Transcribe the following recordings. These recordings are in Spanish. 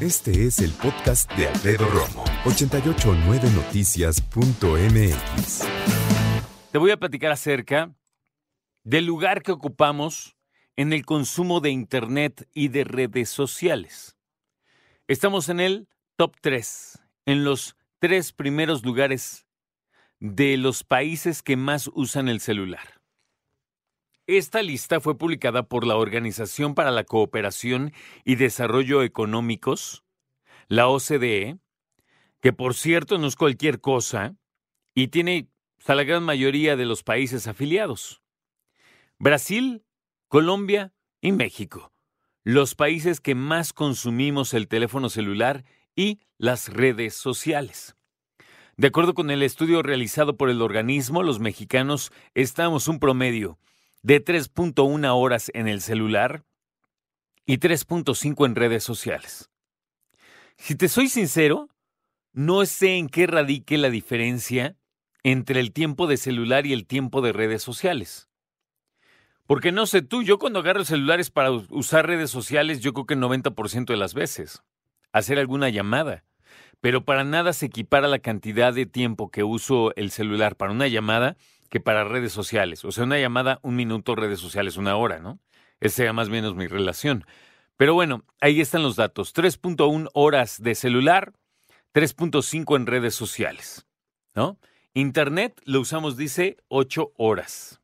Este es el podcast de Alfredo Romo. 889noticias.mx. Te voy a platicar acerca del lugar que ocupamos en el consumo de Internet y de redes sociales. Estamos en el top 3, en los tres primeros lugares de los países que más usan el celular. Esta lista fue publicada por la Organización para la Cooperación y Desarrollo Económicos, la OCDE, que por cierto no es cualquier cosa y tiene a la gran mayoría de los países afiliados. Brasil, Colombia y México, los países que más consumimos el teléfono celular y las redes sociales. De acuerdo con el estudio realizado por el organismo, los mexicanos estamos un promedio de 3.1 horas en el celular y 3.5 en redes sociales. Si te soy sincero, no sé en qué radique la diferencia entre el tiempo de celular y el tiempo de redes sociales. Porque no sé tú, yo cuando agarro celulares para usar redes sociales, yo creo que el 90% de las veces. Hacer alguna llamada. Pero para nada se equipara la cantidad de tiempo que uso el celular para una llamada que para redes sociales. O sea, una llamada, un minuto, redes sociales, una hora, ¿no? Esa sea más o menos mi relación. Pero bueno, ahí están los datos. 3.1 horas de celular, 3.5 en redes sociales, ¿no? Internet lo usamos, dice, 8 horas.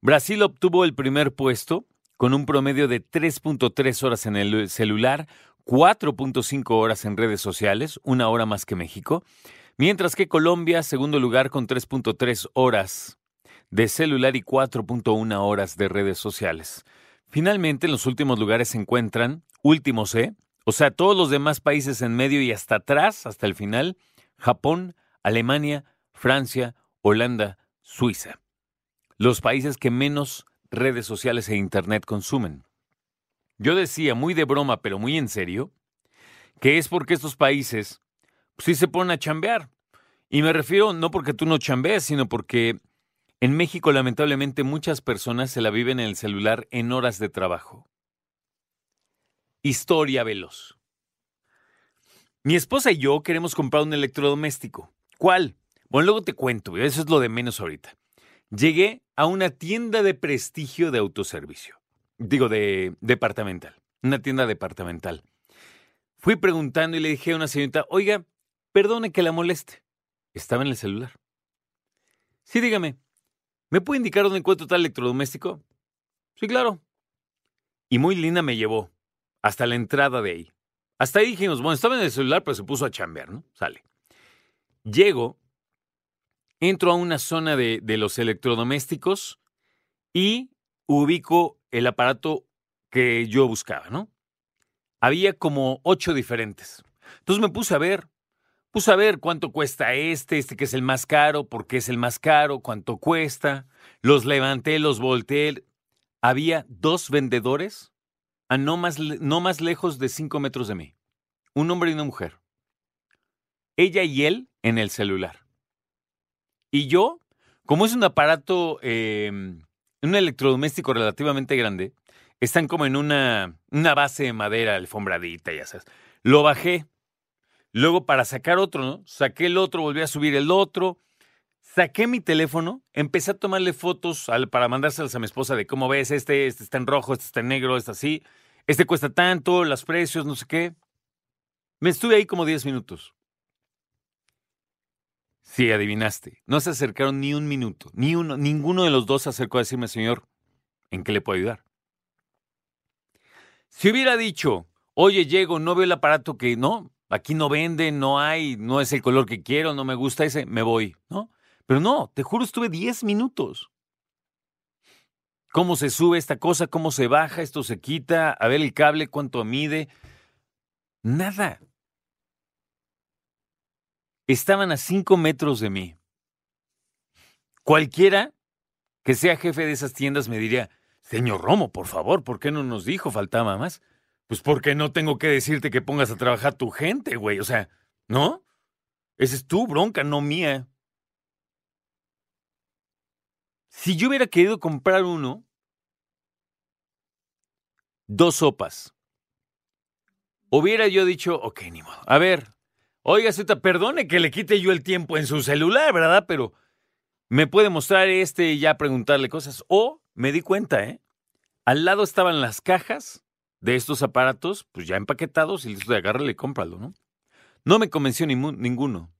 Brasil obtuvo el primer puesto con un promedio de 3.3 horas en el celular, 4.5 horas en redes sociales, una hora más que México, mientras que Colombia, segundo lugar, con 3.3 horas de celular y 4.1 horas de redes sociales. Finalmente, en los últimos lugares se encuentran, últimos, ¿eh? O sea, todos los demás países en medio y hasta atrás, hasta el final, Japón, Alemania, Francia, Holanda, Suiza los países que menos redes sociales e Internet consumen. Yo decía, muy de broma, pero muy en serio, que es porque estos países sí se ponen a chambear. Y me refiero no porque tú no chambees, sino porque en México lamentablemente muchas personas se la viven en el celular en horas de trabajo. Historia veloz. Mi esposa y yo queremos comprar un electrodoméstico. ¿Cuál? Bueno, luego te cuento, eso es lo de menos ahorita. Llegué a una tienda de prestigio de autoservicio. Digo, de departamental. Una tienda departamental. Fui preguntando y le dije a una señorita, oiga, perdone que la moleste. Estaba en el celular. Sí, dígame, ¿me puede indicar dónde encuentro tal electrodoméstico? Sí, claro. Y muy linda me llevó hasta la entrada de ahí. Hasta ahí dijimos, bueno, estaba en el celular, pero se puso a chambear, ¿no? Sale. Llego entro a una zona de, los electrodomésticos y ubico el aparato que yo buscaba, ¿no? Había como ocho diferentes. Entonces me puse a ver, puse a ver cuánto cuesta este, este que es el más caro, por qué es el más caro, cuánto cuesta. Los levanté, los volteé. Había dos vendedores a no más, no más lejos de cinco metros de mí. Un hombre y una mujer. Ella y él en el celular. Y yo, como es un aparato, em, un electrodoméstico relativamente grande, están como en una, una base de madera alfombradita, ya sabes. Lo bajé. Luego para sacar otro, ¿no? Saqué el otro, volví a subir el otro. Saqué mi teléfono, empecé a tomarle fotos para mandárselas a mi esposa de cómo ves, este, este está en rojo, este está en negro, este así. Este cuesta tanto, los precios, no sé qué. Me estuve ahí como 10 minutos. Sí, adivinaste. No se acercaron ni un minuto. Ni uno, ninguno de los dos se acercó a decirme, señor, ¿en qué le puedo ayudar? Si hubiera dicho, oye, llego, no veo el aparato que no, aquí no vende, no hay, no es el color que quiero, no me gusta ese, me voy, ¿no? Pero no, te juro, estuve 10 minutos. cómo se sube esta cosa, cómo se baja, esto se quita, a ver el cable, cuánto mide. Nada. Estaban a cinco metros de mí. Cualquiera que sea jefe de esas tiendas me diría, señor Romo, por favor, ¿por qué no nos dijo? Faltaba más. Pues porque no tengo que decirte que pongas a trabajar tu gente, güey. O sea, ¿no? Esa es tu bronca, no mía. Si yo hubiera querido comprar uno, dos sopas. Hubiera yo dicho, ok, ni modo. A ver, oiga, Zeta, perdone que le quite yo el tiempo en su celular, ¿verdad? Pero me puede mostrar este y ya preguntarle cosas. O me di cuenta, ¿eh? Al lado estaban las cajas de estos aparatos, pues ya empaquetados y listo de agarrarle y cómpralo, ¿no? No me convenció ninguno.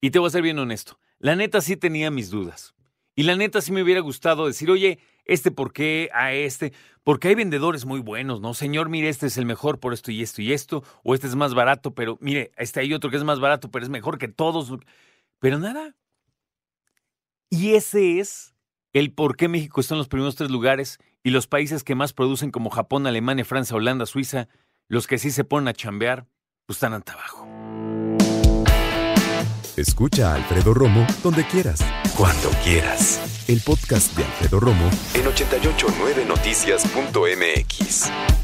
Y te voy a ser bien honesto. La neta sí tenía mis dudas. Y la neta sí me hubiera gustado decir, oye, este por qué, a este, porque hay vendedores muy buenos, ¿no? Señor, mire, este es el mejor por esto y esto y esto, o este es más barato, pero mire, este hay otro que es más barato, pero es mejor que todos. Pero nada. Y ese es el por qué México está en los primeros tres lugares y los países que más producen como Japón, Alemania, Francia, Holanda, Suiza, los que sí se ponen a chambear, pues están hasta abajo. Escucha a Alfredo Romo donde quieras, cuando quieras. El podcast de Alfredo Romo en 889noticias.mx.